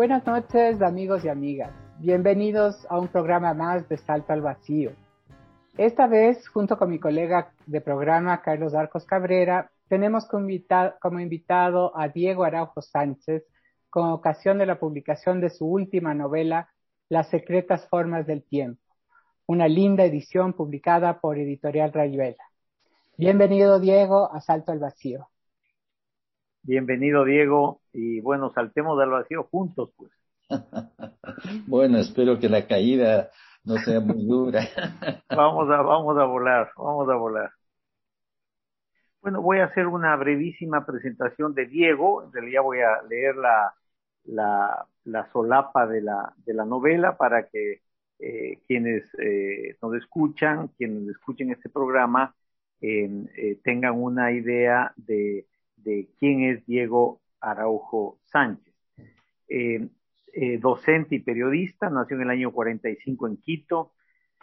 Buenas noches amigos y amigas. Bienvenidos a un programa más de Salto al Vacío. Esta vez, junto con mi colega de programa, Carlos Arcos Cabrera, tenemos como invitado, a Diego Araujo Sánchez con ocasión de la publicación de su última novela, Las secretas formas del tiempo, una linda edición publicada por Editorial Rayuela. Bienvenido, Diego, a Salto al Vacío. Bienvenido, Diego, y bueno, saltemos al vacío juntos, pues. bueno, espero que la caída no sea muy dura. vamos a, vamos a volar, vamos a volar. Bueno, voy a hacer una brevísima presentación de Diego. En realidad voy a leer la, la, la solapa de la, de la novela para que eh, quienes eh, nos escuchan, quienes escuchen este programa, eh, tengan una idea de de quién es Diego Araujo Sánchez. Eh, eh, docente y periodista, nació en el año 45 en Quito,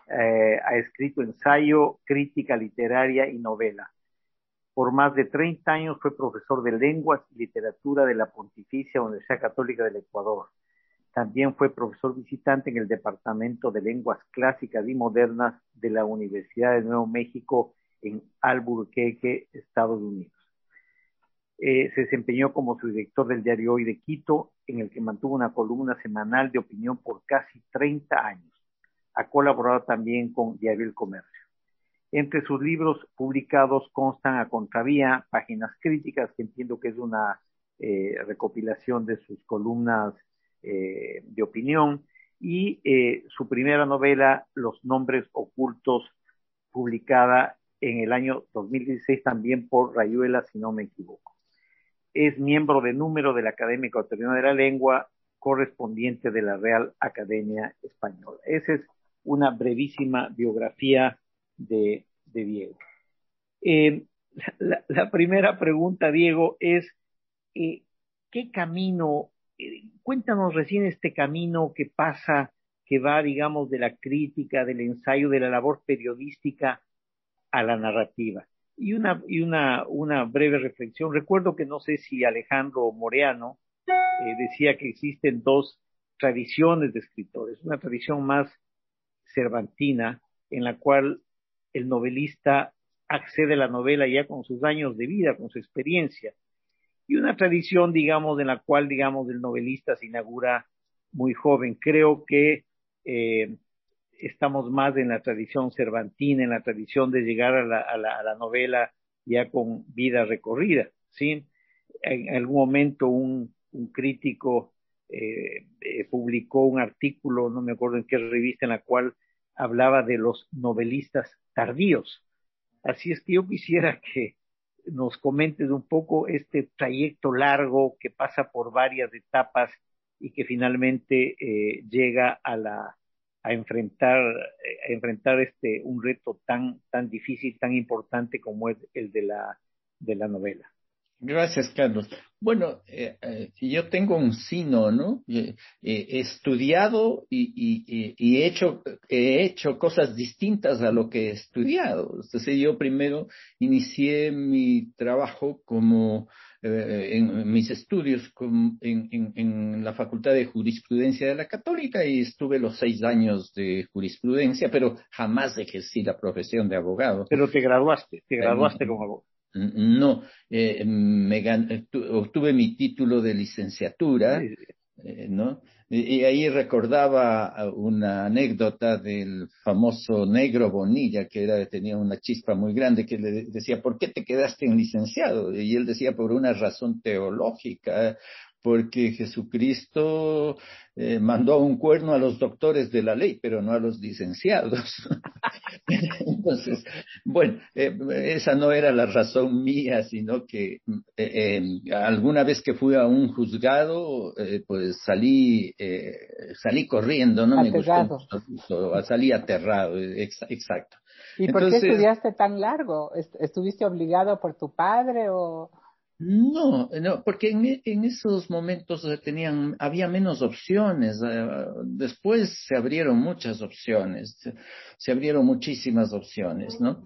eh, ha escrito ensayo, crítica literaria y novela. Por más de 30 años fue profesor de lenguas y literatura de la Pontificia Universidad Católica del Ecuador. También fue profesor visitante en el Departamento de Lenguas Clásicas y Modernas de la Universidad de Nuevo México en Albuquerque, Estados Unidos. Eh, se desempeñó como su director del diario Hoy de Quito, en el que mantuvo una columna semanal de opinión por casi 30 años. Ha colaborado también con Diario El Comercio. Entre sus libros publicados constan a contravía, páginas críticas, que entiendo que es una eh, recopilación de sus columnas eh, de opinión, y su primera novela, Los Nombres Ocultos, publicada en el año 2016 también por Rayuela, si no me equivoco es miembro de número de la Academia Ecuatoriana de la Lengua, correspondiente de la Real Academia Española. Esa es una brevísima biografía de, Diego. Eh, la, primera pregunta, Diego, es eh, ¿qué camino, eh, cuéntanos recién este camino que pasa, que va, digamos, de la crítica, del ensayo, de la labor periodística a la narrativa? Y una, y una, una breve reflexión. Recuerdo que no sé si Alejandro Moreano eh, decía que existen dos tradiciones de escritores. Una tradición más cervantina, en la cual el novelista accede a la novela ya con sus años de vida, con su experiencia. Y una tradición, digamos, en la cual, digamos, el novelista se inaugura muy joven. Creo que eh, estamos más en la tradición cervantina, en la tradición de llegar a la, a la, a la novela ya con vida recorrida, ¿sí? En algún momento un, crítico eh, eh, publicó un artículo, no me acuerdo en qué revista, en la cual hablaba de los novelistas tardíos. Así es que yo quisiera que nos comentes un poco este trayecto largo que pasa por varias etapas y que finalmente eh, llega a la, a enfrentar, a enfrentar este, un reto tan, tan difícil, tan importante como es el de la, de la novela. Gracias, Carlos. Bueno, eh, eh, yo tengo un sino, ¿no? Eh, he estudiado y, y, y, he, hecho, he hecho cosas distintas a lo que he estudiado. Entonces, yo primero inicié mi trabajo como eh, en mis estudios en, la Facultad de Jurisprudencia de la Católica y estuve los seis años de jurisprudencia, pero jamás ejercí la profesión de abogado. Pero te graduaste, te graduaste como abogado. No, eh, me obtuve mi título de licenciatura, eh, ¿no? Y, ahí recordaba una anécdota del famoso negro Bonilla, que era, tenía una chispa muy grande, que le decía, ¿por qué te quedaste en licenciado? Y él decía, por una razón teológica, porque Jesucristo eh, mandó un cuerno a los doctores de la ley, pero no a los licenciados. Entonces, bueno, eh, esa no era la razón mía, sino que eh, alguna vez que fui a un juzgado, pues salí, salí corriendo, no me gustó, salí aterrado, exacto. ¿Y por qué estudiaste tan largo? ¿Estuviste obligado por tu padre o...? No, no, porque en, en, esos momentos tenían, había menos opciones. Eh, después se abrieron muchas opciones, se, abrieron muchísimas opciones, ¿no?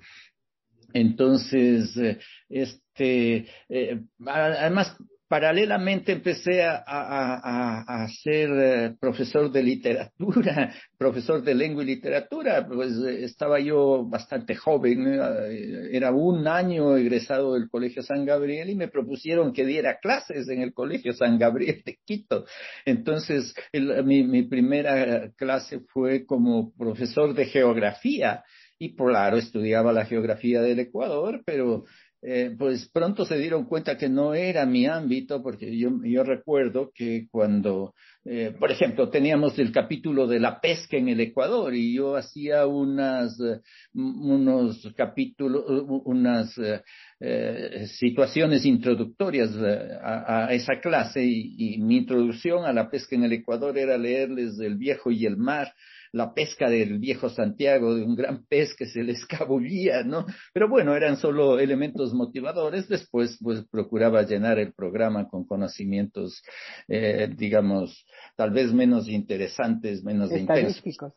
Entonces, eh, este, eh, además, paralelamente empecé a, a, a, ser eh, profesor de literatura, profesor de lengua y literatura, pues eh, estaba yo bastante joven, eh, era un año egresado del Colegio San Gabriel y me propusieron que diera clases en el Colegio San Gabriel de Quito. Entonces, mi, mi primera clase fue como profesor de geografía y claro, estudiaba la geografía del Ecuador, pero eh, pues pronto se dieron cuenta que no era mi ámbito, porque yo, yo recuerdo que cuando, eh, por ejemplo, teníamos el capítulo de la pesca en el Ecuador y yo hacía unas, eh, unos capítulos, unas situaciones introductorias a, esa clase y, y mi introducción a la pesca en el Ecuador era leerles El viejo y el mar la pesca del viejo Santiago, de un gran pez que se le escabullía, ¿no? Pero bueno, eran solo elementos motivadores. Después, pues, procuraba llenar el programa con conocimientos, eh, digamos, tal vez menos interesantes, menos Estadísticos.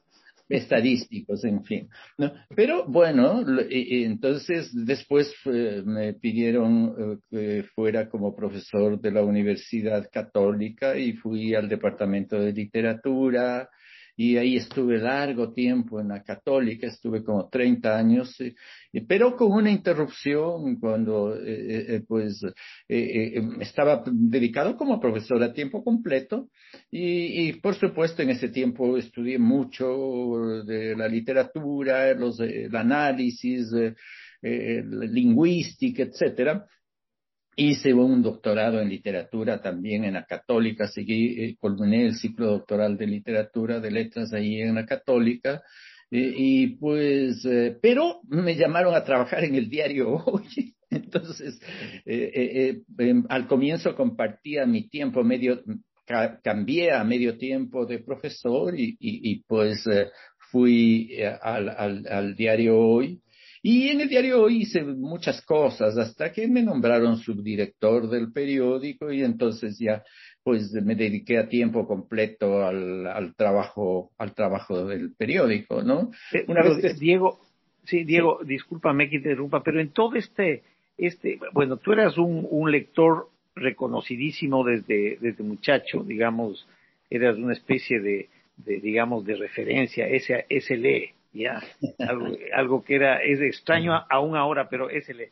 estadísticos, en fin. ¿no? Pero bueno, entonces después eh, me pidieron eh, que fuera como profesor de la Universidad Católica y fui al departamento de literatura, y ahí estuve largo tiempo en la católica, estuve como 30 años, pero con una interrupción cuando eh, eh, pues eh, estaba dedicado como profesor a tiempo completo y, por supuesto en ese tiempo estudié mucho de la literatura, los, el análisis, lingüística, etcétera, Hice un doctorado en literatura también en la católica, seguí, eh, culminé el ciclo doctoral de literatura, de letras ahí en la católica, eh, y pues, eh, pero me llamaron a trabajar en el diario hoy. Entonces, em, al comienzo compartía mi tiempo medio, cambié a medio tiempo de profesor y, y, y pues fui al, al, al diario hoy y en el diario hice muchas cosas hasta que me nombraron subdirector del periódico y entonces ya pues me dediqué a tiempo completo al, al trabajo al trabajo del periódico, ¿no? Eh, Una vez Diego, sí, Diego, discúlpame que interrumpa, pero en todo este este bueno, tú eras un, un lector reconocidísimo desde desde muchacho, digamos, eras una especie de, de digamos de referencia, ese ese lee ya, algo, algo que era, es extraño aún ahora, pero es el,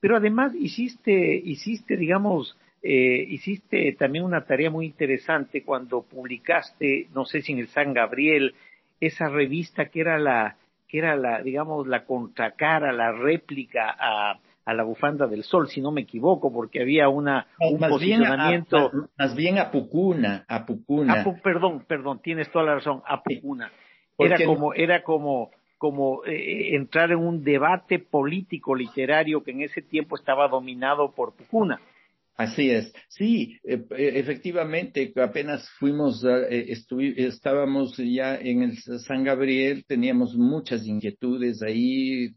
pero además hiciste, hiciste, digamos, eh, hiciste también una tarea muy interesante cuando publicaste, no sé si en el San Gabriel, esa revista que era la, que era la, digamos, la contracara, la réplica a, a la bufanda del sol, si no me equivoco, porque había una, un posicionamiento. más, bien a Pucuna, a Pucuna. perdón, perdón, tienes toda la razón, a Pucuna. Era como, era como, como eh, entrar en un debate político literario que en ese tiempo estaba dominado por Pucuna. Así es, sí, e, e, efectivamente, apenas fuimos, eh, estábamos ya en el San Gabriel, teníamos muchas inquietudes ahí,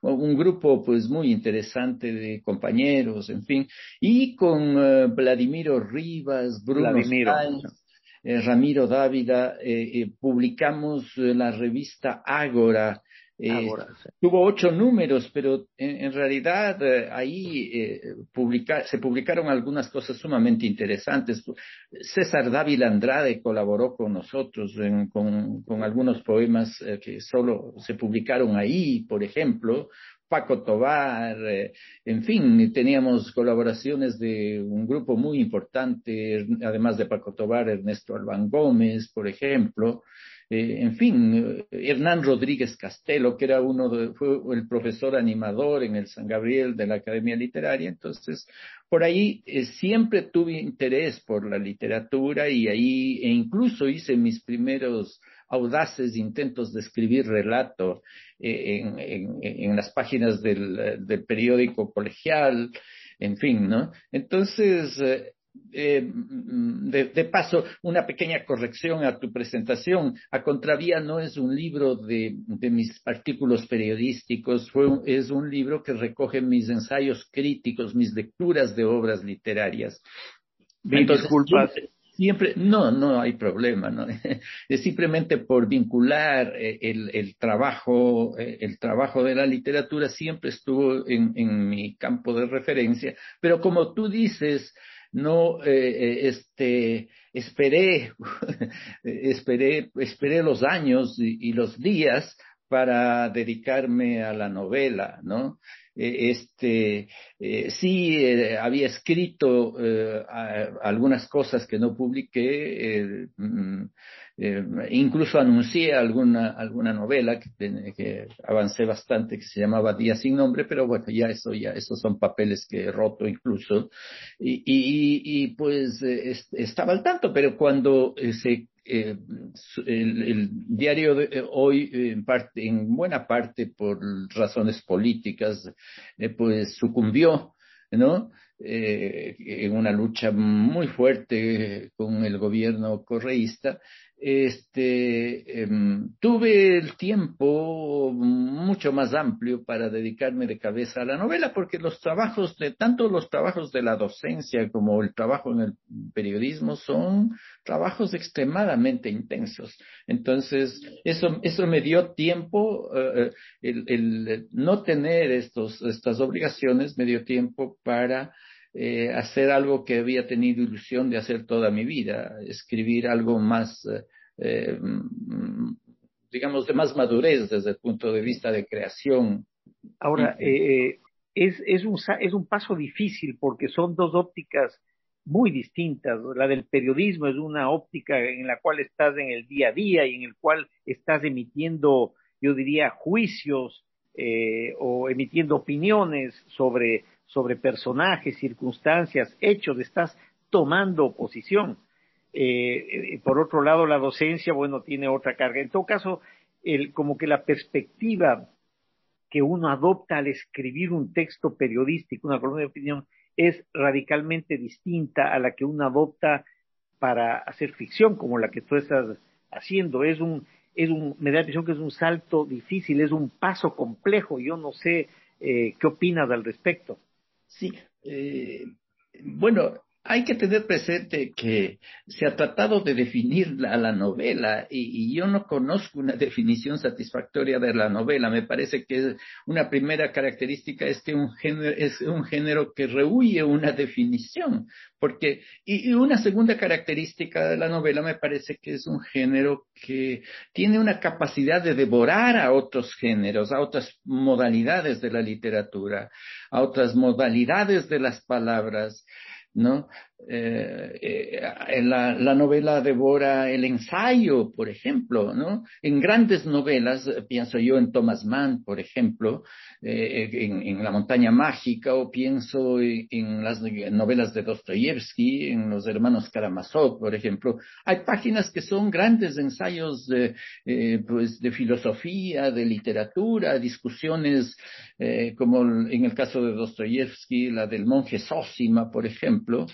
un grupo pues muy interesante de compañeros, en fin, y con eh, Vladimiro Rivas, Bruno Vladimiro. Eh, Ramiro Dávila, eh, eh, publicamos la revista Ágora. Tuvo ocho números, pero en, realidad ahí se publicaron algunas cosas sumamente interesantes. César Dávila Andrade colaboró con nosotros con, con, algunos poemas que solo se publicaron ahí, por ejemplo. Paco Tobar, eh, en fin, teníamos colaboraciones de un grupo muy importante, además de Paco Tobar, Ernesto Albán Gómez, por ejemplo, eh, en fin, Hernán Rodríguez Castelo, que era uno de, fue el profesor animador en el San Gabriel de la Academia Literaria, entonces por ahí eh, siempre tuve interés por la literatura y ahí e incluso hice mis primeros audaces intentos de escribir relato eh, en, las páginas del, periódico colegial, en fin, ¿no? Entonces, eh, eh, de, paso, una pequeña corrección a tu presentación. A Contravía no es un libro de, mis artículos periodísticos, fue, es un libro que recoge mis ensayos críticos, mis lecturas de obras literarias. Entonces, disculpas siempre, no, no hay problema, ¿no? Es simplemente por vincular eh, el, el trabajo, eh, el trabajo de la literatura siempre estuvo en, en mi campo de referencia, pero como tú dices, no este, esperé, esperé, esperé los años y, los días para dedicarme a la novela, ¿no? Este, sí había escrito algunas cosas que no publiqué, mm, eh, incluso anuncié alguna, alguna novela que, avancé bastante que se llamaba Día sin nombre, pero bueno, ya eso, ya esos son papeles que he roto incluso. Y, pues eh, estaba al tanto, pero cuando eh, el, diario de hoy, en, parte, en buena parte por razones políticas, pues sucumbió, ¿no? en una lucha muy fuerte con el gobierno correísta este, em, tuve el tiempo mucho más amplio para dedicarme de cabeza a la novela, porque los trabajos de, tanto los trabajos de la docencia como el trabajo en el periodismo son trabajos extremadamente intensos. Entonces, eso, eso me dio tiempo, eh, eh, el, no tener estos, estas obligaciones me dio tiempo para eh, hacer algo que había tenido ilusión de hacer toda mi vida, escribir algo más, eh, eh, mm, digamos, de más madurez desde el punto de vista de creación. Ahora, es, es, un, es un paso difícil porque son dos ópticas muy distintas. La del periodismo es una óptica en la cual estás en el día a día y en el cual estás emitiendo, yo diría, juicios o emitiendo opiniones sobre sobre personajes, circunstancias, hechos, estás tomando posición. Eh, eh, por otro lado, la docencia, bueno, tiene otra carga. En todo caso, el, como que la perspectiva que uno adopta al escribir un texto periodístico, una columna de opinión, es radicalmente distinta a la que uno adopta para hacer ficción, como la que tú estás haciendo. Es un, es un, me da la impresión que es un salto difícil, es un paso complejo. Yo no sé eh, qué opinas al respecto. Sí, eh, bueno, hay que tener presente que se ha tratado de definir la, la novela y, yo no conozco una definición satisfactoria de la novela. Me parece que una primera característica es que un género, es un género que rehuye una definición. Porque, y, una segunda característica de la novela me parece que es un género que tiene una capacidad de devorar a otros géneros, a otras modalidades de la literatura, a otras modalidades de las palabras. ¿No? Eh, eh, la, la, novela devora el ensayo, por ejemplo, ¿no? En grandes novelas, eh, pienso yo en Thomas Mann, por ejemplo, eh, en, La montaña mágica, o pienso en, las novelas de Dostoyevsky, en Los hermanos Karamazov, por ejemplo. Hay páginas que son grandes ensayos de, eh, pues de filosofía, de literatura, discusiones, como en el caso de Dostoyevsky, la del monje Sósima, por ejemplo,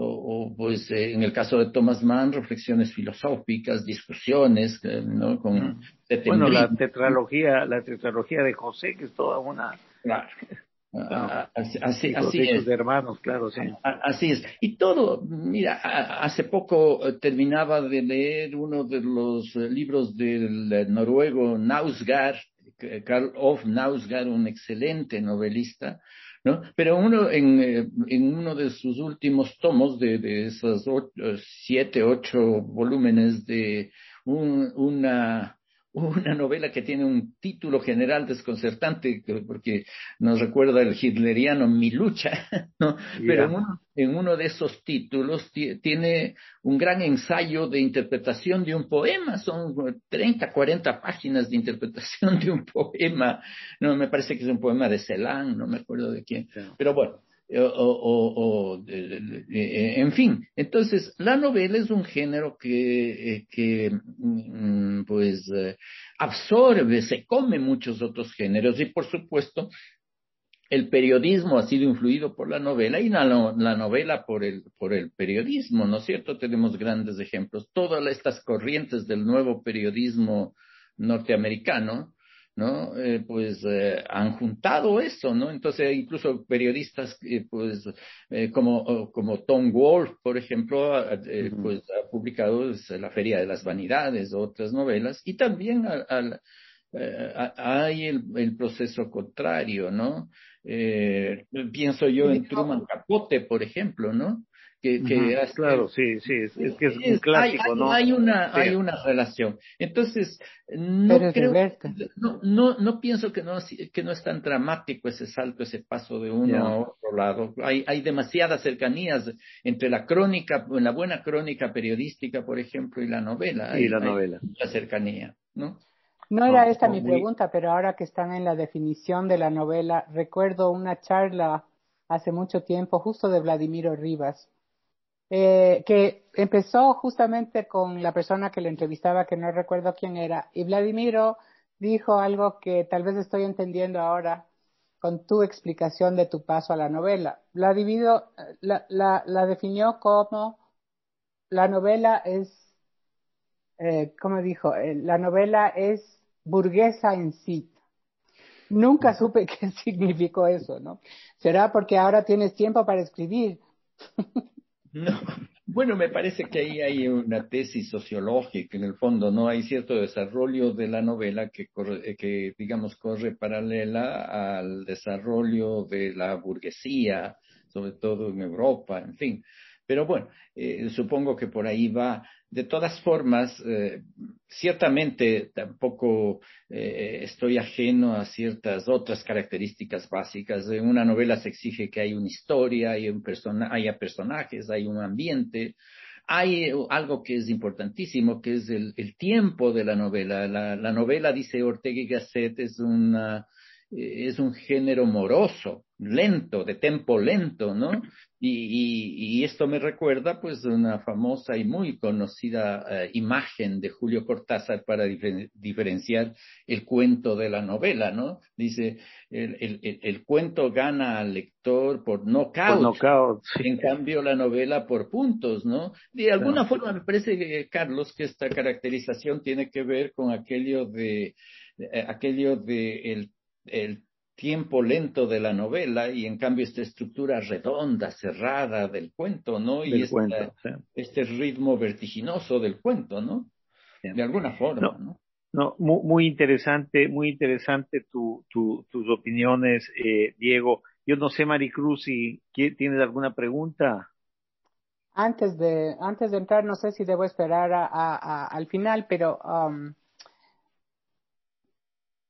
o, pues eh, en el caso de Thomas Mann, reflexiones filosóficas, discusiones, eh, ¿no? Con, bueno, la tetralogía, la tetralogía de José, que es toda una... Claro. Ah, así, así, es. De hermanos, claro, sí. Así es. Y todo, mira, hace poco eh, terminaba de leer uno de los libros del noruego Nausgaard, Karl Ove Nausgaard, un excelente novelista, ¿no? Pero uno, en, eh, en uno de sus últimos tomos, de, de esos eh, siete, ocho volúmenes de un, una una novela que tiene un título general desconcertante porque nos recuerda el hitleriano Mi lucha, ¿no? Pero en uno, de esos títulos tiene un gran ensayo de interpretación de un poema, son 30, 40 páginas de interpretación de un poema, no me parece que es un poema de Celan, no me acuerdo de quién, pero bueno, o, en fin, entonces la novela es un género que, eh, que mm, pues eh, absorbe, se come muchos otros géneros y por supuesto el periodismo ha sido influido por la novela y la, la novela por el, por el periodismo, ¿no es cierto? Tenemos grandes ejemplos. Todas estas corrientes del nuevo periodismo norteamericano ¿no? Eh, pues eh, han juntado eso, ¿no? Entonces, incluso periodistas, eh, pues, como, como Tom Wolfe, por ejemplo, pues ha publicado La Feria de las Vanidades, otras novelas, y también hay el, el, proceso contrario, ¿no? pienso yo en Truman Capote, por ejemplo, ¿no? Que, que claro, sí, sí, es, que es, un clásico, hay, ¿no? Hay una, hay una relación. Entonces, no creo, no, no, no pienso que no, que no es tan dramático ese salto, ese paso de uno a otro lado. Hay, hay demasiadas cercanías entre la crónica, la buena crónica periodística, por ejemplo, y la novela. Y la novela. La cercanía, ¿no? No era esta mi pregunta, pero ahora que están en la definición de la novela, recuerdo una charla hace mucho tiempo, justo de Vladimiro Rivas, eh, que empezó justamente con la persona que le entrevistaba, que no recuerdo quién era, y Vladimiro dijo algo que tal vez estoy entendiendo ahora con tu explicación de tu paso a la novela. Vladimiro la, la, la definió como la novela es, eh, ¿cómo dijo? Eh, la novela es burguesa en sí. Nunca supe qué significó eso, ¿no? ¿Será porque ahora tienes tiempo para escribir? no. Bueno, me parece que ahí hay una tesis sociológica en el fondo, ¿no? Hay cierto desarrollo de la novela que, corre, que digamos, corre paralela al desarrollo de la burguesía, sobre todo en Europa, en fin. Pero bueno, eh, supongo que por ahí va. De todas formas, eh, ciertamente tampoco eh, estoy ajeno a ciertas otras características básicas. En una novela se exige que haya una historia, hay un haya personajes, hay un ambiente. Hay algo que es importantísimo, que es el, el tiempo de la novela. La, la, novela, dice Ortega y Gasset, es una, es un género moroso, lento, de tempo lento, ¿no? Y, y, esto me recuerda, pues, una famosa y muy conocida eh, imagen de Julio Cortázar para diferenciar el cuento de la novela, ¿no? Dice, el, el, el cuento gana al lector por knockout, en cambio la novela por puntos, ¿no? De alguna forma me parece, Carlos, que esta caracterización tiene que ver con aquello de, eh, aquello de el el tiempo lento de la novela y en cambio esta estructura redonda, cerrada del cuento, ¿no? Y este ritmo vertiginoso del cuento, ¿no? De alguna forma, ¿no? ¿no? muy, interesante, muy interesante tu, tus opiniones, eh, Diego. Yo no sé, Maricruz, si tienes alguna pregunta. Antes de, antes de entrar, no sé si debo esperar a, al final, pero um,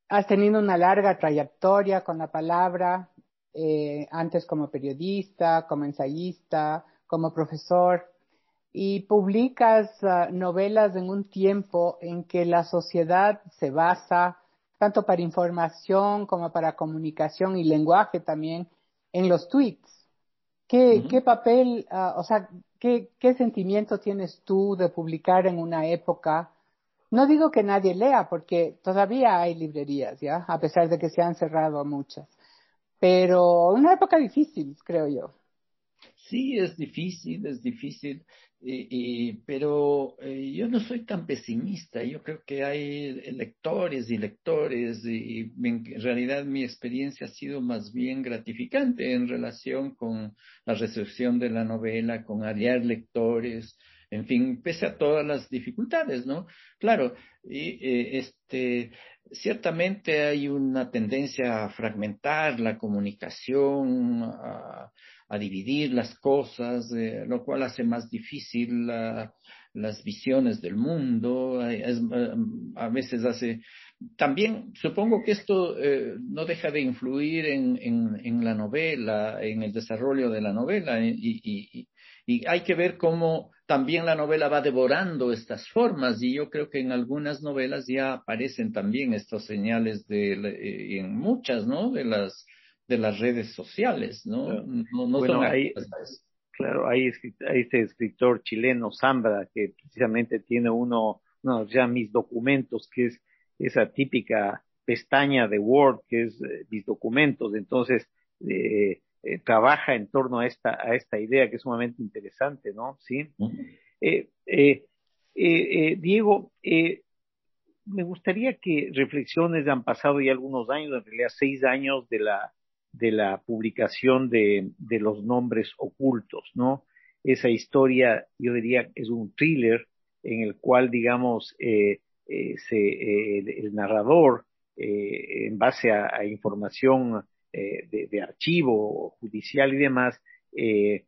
has tenido una larga trayectoria con la palabra, eh, antes como periodista, como ensayista, como profesor, y publicas uh, novelas en un tiempo en que la sociedad se basa, tanto para información como para comunicación y lenguaje también, en los tweets. ¿Qué, ¿qué papel, uh, o sea, qué, qué sentimiento tienes tú de publicar en una época no digo que nadie lea, porque todavía hay librerías, ¿ya? A pesar de que se han cerrado muchas. Pero una época difícil, creo yo. Sí, es difícil, es difícil, pero eh, yo no soy tan pesimista. Yo creo que hay lectores y lectores y en realidad mi experiencia ha sido más bien gratificante en relación con la recepción de la novela, con aliar lectores, en fin, pese a todas las dificultades, ¿no? Claro, y, eh, este, ciertamente hay una tendencia a fragmentar la comunicación, a, dividir las cosas, eh, lo cual hace más difícil las visiones del mundo, a veces hace... También supongo que esto eh, no deja de influir en, en, la novela, en el desarrollo de la novela, y, y, y hay que ver cómo también la novela va devorando estas formas y yo creo que en algunas novelas ya aparecen también estas señales de eh, en muchas, ¿no? De las de las redes sociales, ¿no? No, no bueno, hay, claro, hay, hay, este escritor chileno Zambra que precisamente tiene uno, uno ya mis documentos que es esa típica pestaña de Word que es eh, mis documentos, entonces eh, eh, trabaja en torno a esta, a esta idea que es sumamente interesante, ¿no? Sí. Eh, eh, Diego, me gustaría que reflexiones han pasado ya algunos años, en realidad seis años de la, de la publicación de, de los nombres ocultos, ¿no? Esa historia, yo diría, es un thriller en el cual, digamos, se, el, narrador, en base a información eh, de, archivo judicial y demás, eh,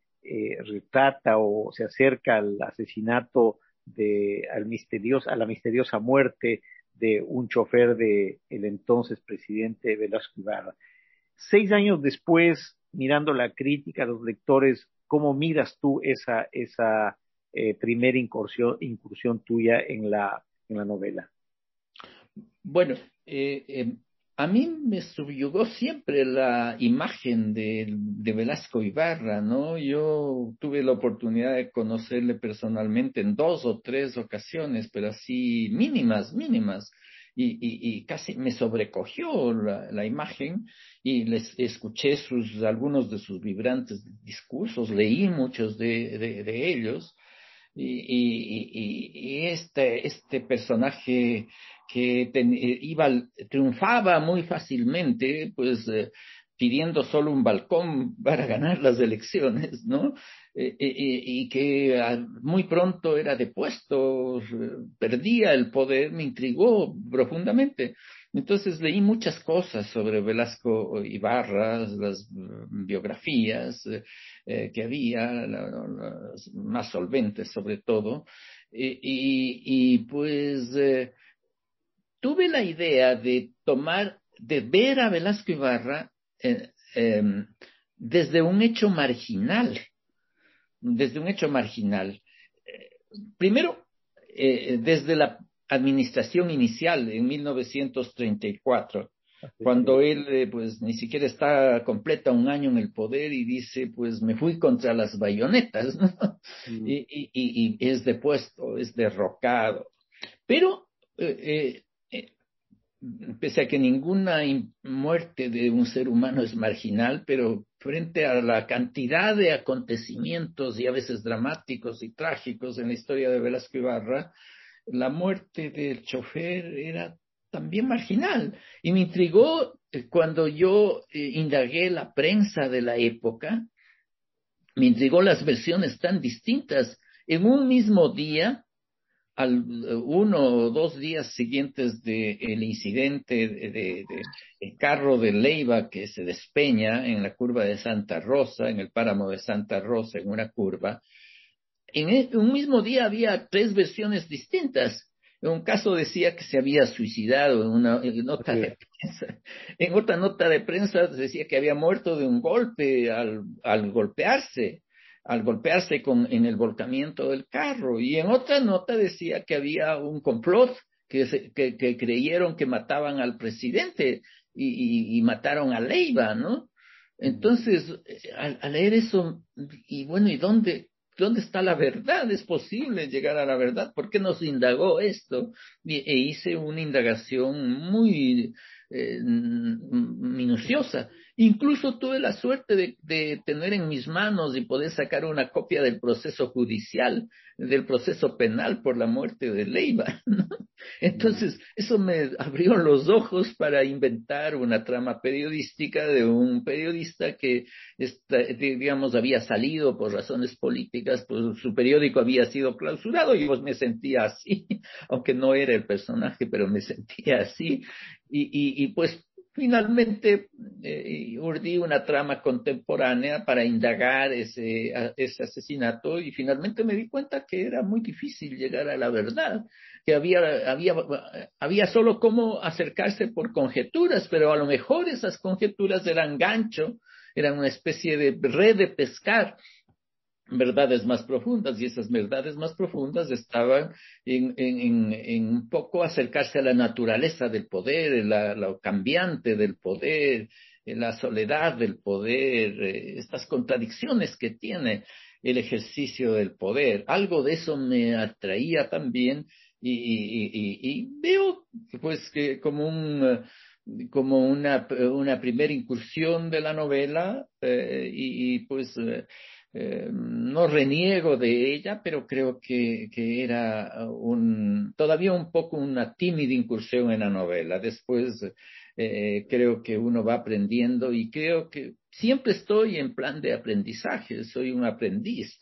retrata o se acerca al asesinato de al misterioso, a la misteriosa muerte de un chofer de el entonces presidente Velasco Ibarra. Seis años después, mirando la crítica, los lectores, ¿cómo miras tú esa, esa eh, primera incursión, incursión tuya en la, en la novela? Bueno, eh, eh, a mí me subyugó siempre la imagen de, Velasco Ibarra, ¿no? Yo tuve la oportunidad de conocerle personalmente en dos o tres ocasiones, pero así mínimas, mínimas. Y, casi me sobrecogió la, imagen y les escuché sus, algunos de sus vibrantes discursos, leí muchos de ellos y, y, este, este personaje que eh, iba, triunfaba muy fácilmente, pues eh, pidiendo solo un balcón para ganar las elecciones, ¿no? Eh, y que ah, muy pronto era depuesto, perdía el poder, me intrigó profundamente. Entonces leí muchas cosas sobre Velasco Ibarra, las mm, biografías que había, las más solventes sobre todo, y, pues tuve la idea de tomar, de ver a Velasco Ibarra eh, em, desde un hecho marginal, desde un hecho marginal. Eh, primero, eh, desde la administración inicial en 1934, cuando él pues ni siquiera está completa un año en el poder y dice pues me fui contra las bayonetas mm. y, y, es depuesto, es derrocado. Pero pese a que ninguna muerte de un ser humano es marginal, pero frente a la cantidad de acontecimientos y a veces dramáticos y trágicos en la historia de Velasco Ibarra, la muerte del chofer era también marginal. Y me intrigó eh, cuando yo eh, indagué la prensa de la época, me intrigó las versiones tan distintas. En un mismo día, al uno o dos días siguientes del incidente del de, carro de Leiva que se despeña en la curva de Santa Rosa, en el páramo de Santa Rosa, en una curva, en e, un mismo día había tres versiones distintas. En un caso decía que se había suicidado en una nota de prensa. En otra nota de prensa decía que había muerto de un golpe al golpearse al golpearse con, en el volcamiento del carro. Y en otra nota decía que había un complot, que, que, creyeron que mataban al presidente y, mataron a Leiva, ¿no? Entonces, al, leer eso, y bueno, ¿y dónde, dónde está la verdad? ¿Es posible llegar a la verdad? ¿Por qué nos indagó esto? e hice una indagación muy eh, minuciosa. Incluso tuve la suerte de, tener en mis manos y poder sacar una copia del proceso judicial, del proceso penal por la muerte de Leiva. Entonces, eso me abrió los ojos para inventar una trama periodística de un periodista que, digamos, había salido por razones políticas, pues su periódico había sido clausurado y pues me sentía así, aunque no era el personaje, pero me sentía así. Y, y pues Finalmente, eh, urdí una trama contemporánea para indagar ese, ese asesinato y finalmente me di cuenta que era muy difícil llegar a la verdad, que había, había, había solo cómo acercarse por conjeturas, pero a lo mejor esas conjeturas eran gancho, eran una especie de red de pescar verdades más profundas y esas verdades más profundas estaban en, en, en un poco acercarse a la naturaleza del poder, la, lo cambiante del poder, la soledad del poder, eh, estas contradicciones que tiene el ejercicio del poder. Algo de eso me atraía también y, y, y, veo pues que como un como una, una primera incursión de la novela eh, y, pues eh, eh, no reniego de ella, pero creo que, que, era un, todavía un poco una tímida incursión en la novela. Después eh, creo que uno va aprendiendo y creo que siempre estoy en plan de aprendizaje, soy un aprendiz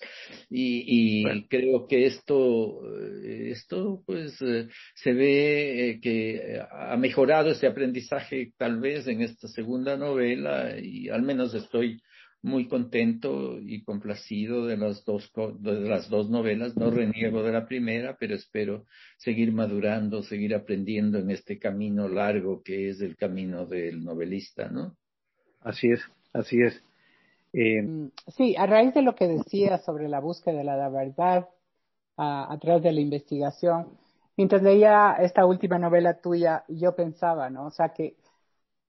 y, y creo que esto, eh, esto pues se ve que ha mejorado ese aprendizaje tal vez en esta segunda novela y al menos estoy muy contento y complacido de las dos, de las dos novelas. No reniego de la primera, pero espero seguir madurando, seguir aprendiendo en este camino largo que es el camino del novelista, ¿no? Así es, así es. Eh, mm, sí, a raíz de lo que decía sobre la búsqueda de la verdad a, través de la investigación, mientras leía esta última novela tuya, yo pensaba, ¿no? O sea que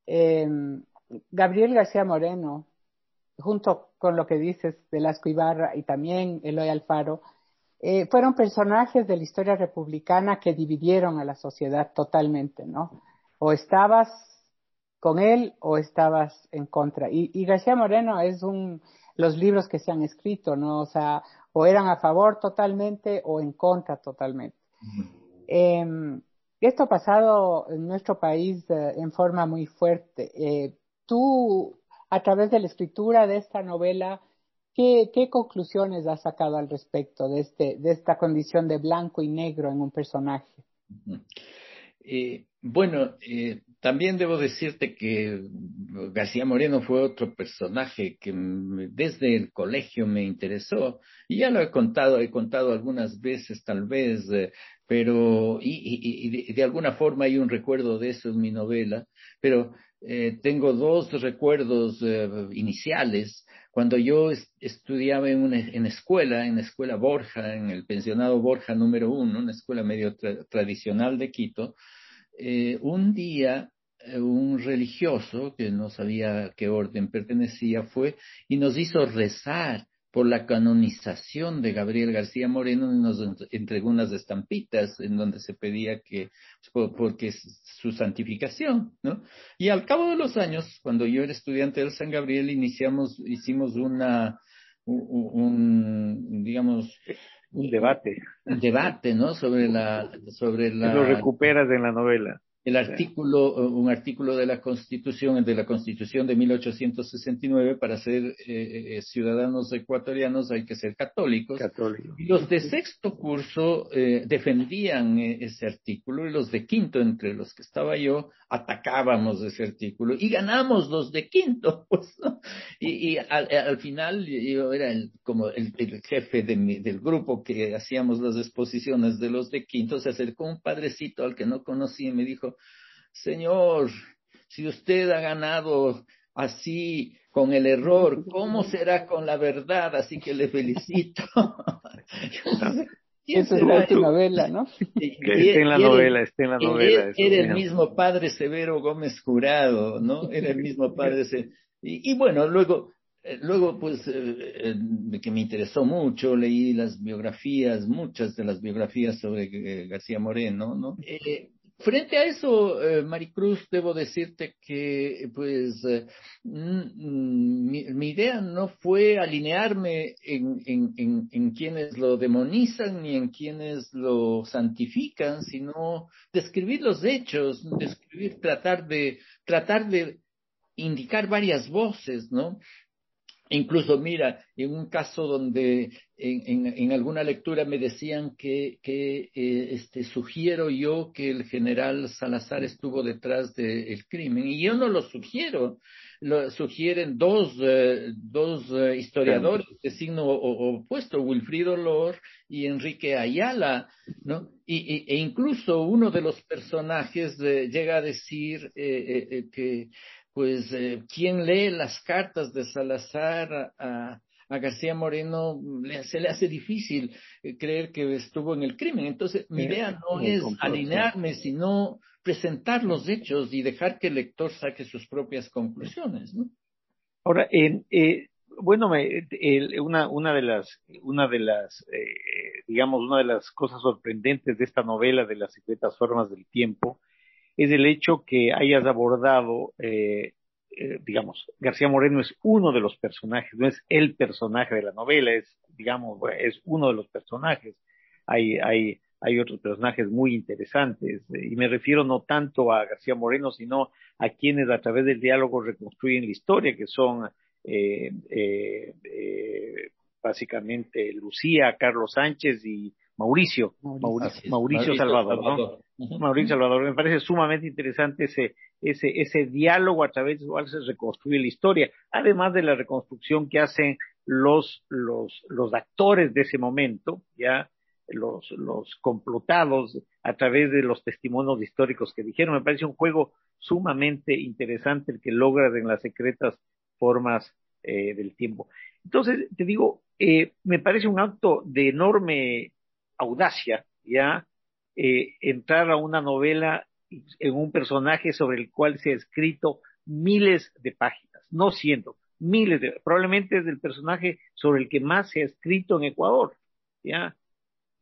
em, Gabriel García Moreno, junto con lo que dices de Lasco Ibarra y también Eloy Alfaro, eh, fueron personajes de la historia republicana que dividieron a la sociedad totalmente, ¿no? O estabas con él o estabas en contra. Y, García Moreno es un, los libros que se han escrito, ¿no? O sea, o eran a favor totalmente o en contra totalmente. Em, esto ha pasado en nuestro país eh, en forma muy fuerte. Eh, tú, a través de la escritura de esta novela, ¿qué, ¿qué, conclusiones has sacado al respecto de, este, de esta condición de blanco y negro en un personaje? Eh, bueno, eh, también debo decirte que García Moreno fue otro personaje que desde el colegio me interesó y ya lo he contado, he contado algunas veces tal vez, eh, pero y, de, alguna forma hay un recuerdo de eso en mi novela, pero eh, tengo dos recuerdos iniciales. Cuando yo estudiaba en, una, en escuela, en la escuela Borja, en el pensionado Borja número uno, una escuela medio tradicional de Quito, eh, un día eh, un religioso que no sabía qué orden pertenecía fue y nos hizo rezar por la canonización de Gabriel García Moreno y nos entregó unas estampitas en donde se pedía que, pues, porque su santificación, ¿no? Y al cabo de los años, cuando yo era estudiante del San Gabriel, iniciamos, hicimos una, un digamos, un debate. Un debate, ¿no? Sobre la, sobre la. Lo recuperas en la novela el artículo, un artículo de la Constitución, de la Constitución de 1869, para ser eh, eh, ciudadanos ecuatorianos hay que ser católicos. Y los de sexto curso eh, defendían ese artículo y los de quinto, entre los que estaba yo, atacábamos ese artículo y ganamos los de quinto. Pues, Y, al, final yo era el, como el, jefe del grupo que hacíamos las exposiciones de los de quinto, se acercó un padrecito al que no conocía y me dijo, Señor, si usted ha ganado así con el error, ¿cómo será con la verdad? Así que le felicito. Esa es la novela, ¿no? Está en la novela, está en la novela. Era, el mismo padre Severo Gómez Jurado, ¿no? Era el mismo padre. Y, y bueno, luego, eh, luego pues, eh, eh, que me interesó mucho, leí las biografías, muchas de las biografías sobre García Moreno, ¿no? Frente a eso, eh, Maricruz, debo decirte que, pues, eh, mi, idea no fue alinearme en, en, en, quienes lo demonizan ni en quienes lo santifican, sino describir los hechos, describir, tratar de, tratar de indicar varias voces, ¿no? Incluso, mira, en un caso donde en, en, alguna lectura me decían que, que eh, este, sugiero yo que el general Salazar estuvo detrás del crimen, y yo no lo sugiero, lo sugieren dos, eh, dos eh, historiadores de signo opuesto, Wilfrido Lor y Enrique Ayala, ¿no? Y, e incluso uno de los personajes llega a decir que pues eh, quien lee las cartas de Salazar a, García Moreno se le hace difícil eh, creer que estuvo en el crimen. Entonces, mi idea no es alinearme, sino presentar los hechos y dejar que el lector saque sus propias conclusiones. ¿no? Ahora, eh, bueno, una, una de las, una de las digamos, una de las cosas sorprendentes de esta novela de las secretas formas del tiempo es el hecho que hayas abordado, eh, eh, digamos, García Moreno es uno de los personajes, no es el personaje de la novela, es, digamos, es uno de los personajes. Hay, hay, hay otros personajes muy interesantes, y me refiero no tanto a García Moreno, sino a quienes a través del diálogo reconstruyen la historia, que son eh, básicamente Lucía, Carlos Sánchez y Mauricio, Mauricio, Salvador, ¿no? Mauricio Salvador, me parece sumamente interesante ese, ese, ese diálogo a través del cual se reconstruye la historia, además de la reconstrucción que hacen los, los, los actores de ese momento, ya, los, los complotados a través de los testimonios históricos que dijeron. Me parece un juego sumamente interesante el que logra en las secretas formas eh, del tiempo. Entonces, te digo, eh, me parece un acto de enorme audacia, ¿ya? Eh, entrar a una novela en un personaje sobre el cual se ha escrito miles de páginas, no cientos, miles de, probablemente es el personaje sobre el que más se ha escrito en Ecuador, ¿ya?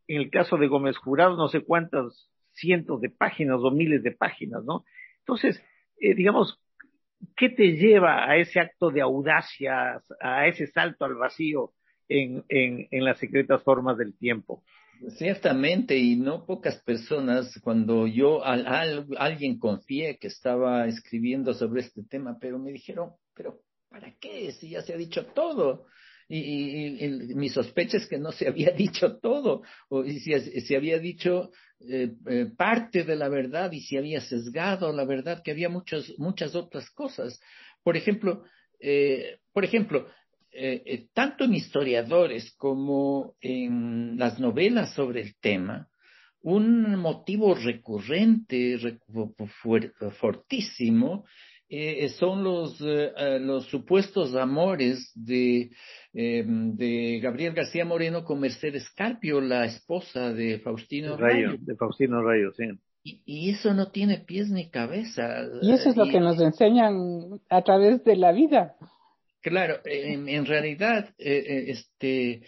En el caso de Gómez Jurado, no sé cuántas cientos de páginas o miles de páginas, ¿no? Entonces, eh, digamos, ¿qué te lleva a ese acto de audacia, a ese salto al vacío en, en, en las secretas formas del tiempo? Ciertamente, y no pocas personas, cuando yo a, alguien confié que estaba escribiendo sobre este tema, pero me dijeron, pero ¿para qué? Si ya se ha dicho todo. Y, mi sospecha es que no se había dicho todo, o si se había dicho eh, eh, parte de la verdad y si había sesgado la verdad, que había muchas, muchas otras cosas. Por ejemplo, eh, por ejemplo, eh, eh, tanto en historiadores como en las novelas sobre el tema, un motivo recurrente, fortísimo, eh, son los, los supuestos amores de, em, de Gabriel García Moreno con Mercedes Carpio, la esposa de Faustino Rayo. De Faustino Rayo, sí. Y, eso no tiene pies ni cabeza. Y eso es lo que nos enseñan a través de la vida. Claro, en, realidad, eh, eh, este,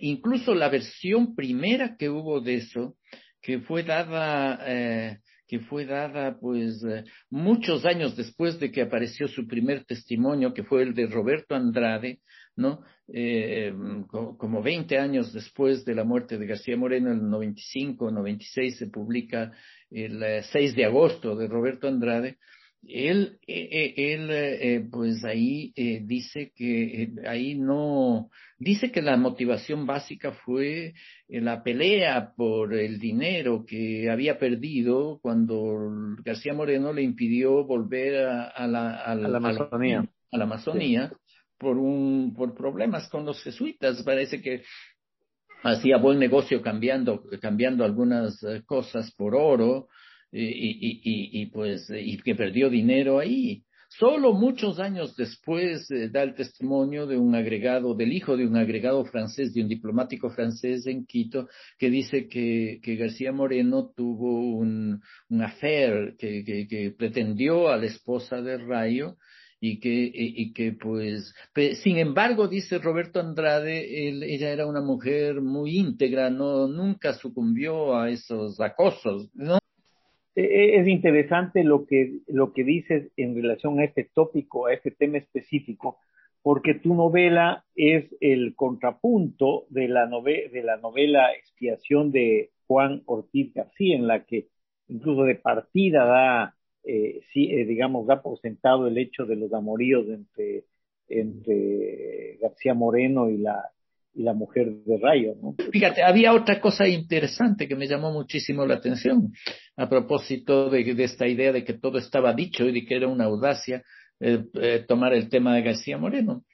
incluso la versión primera que hubo de eso, que fue dada, eh, que fue dada, pues, muchos años después de que apareció su primer testimonio, que fue el de Roberto Andrade, ¿no? como 20 años después de la muerte de García Moreno, en el 95, 96 se publica el 6 de agosto de Roberto Andrade, él, eh, eh, él eh, pues ahí dice que ahí no, dice que la motivación básica fue la pelea por el dinero que había perdido cuando García Moreno le impidió volver a, la, a, la, Amazonía, a la Amazonía por, un, por problemas con los jesuitas. Parece que hacía buen negocio cambiando, cambiando algunas cosas por oro y, y, y, y, pues y que perdió dinero ahí. Solo muchos años después eh, da el testimonio de un agregado, del hijo de un agregado francés, de un diplomático francés en Quito, que dice que, que García Moreno tuvo un, un affair, que, que, que pretendió a la esposa de Rayo, y que, y, que pues, sin embargo, dice Roberto Andrade, él, ella era una mujer muy íntegra, no, nunca sucumbió a esos acosos, ¿no? E, e, es interesante lo que, lo que dices en relación a este tópico, a este tema específico, porque tu novela es el contrapunto de la, de la novela Expiación de Juan Ortiz García, en la que incluso de partida da, eh, sí, eh, digamos, da por sentado el hecho de los amoríos entre, entre García Moreno y la, y la mujer de Rayo. ¿no? Fíjate, había otra cosa interesante que me llamó muchísimo la atención a propósito de, esta idea de que todo estaba dicho y de que era una audacia eh, eh, tomar el tema de García Moreno.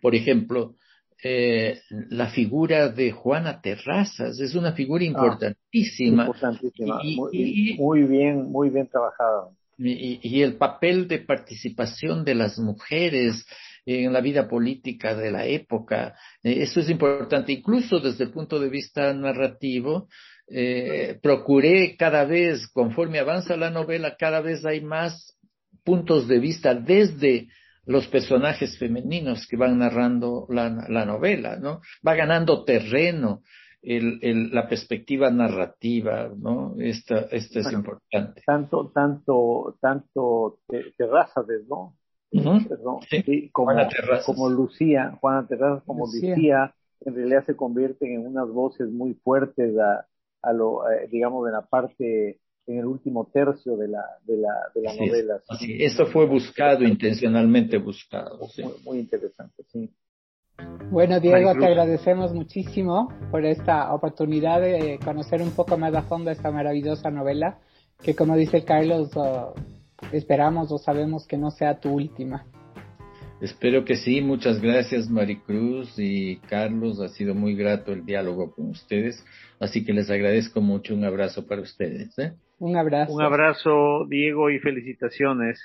Por ejemplo, eh, la figura de Juana Terrazas es una figura ah, importantísima. importantísima. Y, muy, bien, muy bien trabajada. y, el papel de participación de las mujeres en la vida política de la época. Eh, eso es importante, incluso desde el punto de vista narrativo. Eh, procuré cada vez, conforme avanza la novela, cada vez hay más puntos de vista desde los personajes femeninos que van narrando la, novela, ¿no? Va ganando terreno el, la perspectiva narrativa, ¿no? Esta, esta es importante. Tanto, tanto, tanto terrazas, ¿no? Como, Lucía, Juana Terrazas como Lucía. en realidad se convierten en unas voces muy fuertes a, a lo, digamos, en la parte, en el último tercio de la, de la, de la novela. Eso fue buscado, intencionalmente buscado. Muy, muy interesante, sí. Bueno, Diego, te agradecemos muchísimo por esta oportunidad de conocer un poco más a fondo esta maravillosa novela, que como dice Carlos, uh, esperamos o sabemos que no sea tu última. Espero que sí. Muchas gracias, Maricruz y Carlos. Ha sido muy grato el diálogo con ustedes. Así que les agradezco mucho. Un abrazo para ustedes. ¿eh? Un abrazo. Un abrazo, Diego, y felicitaciones.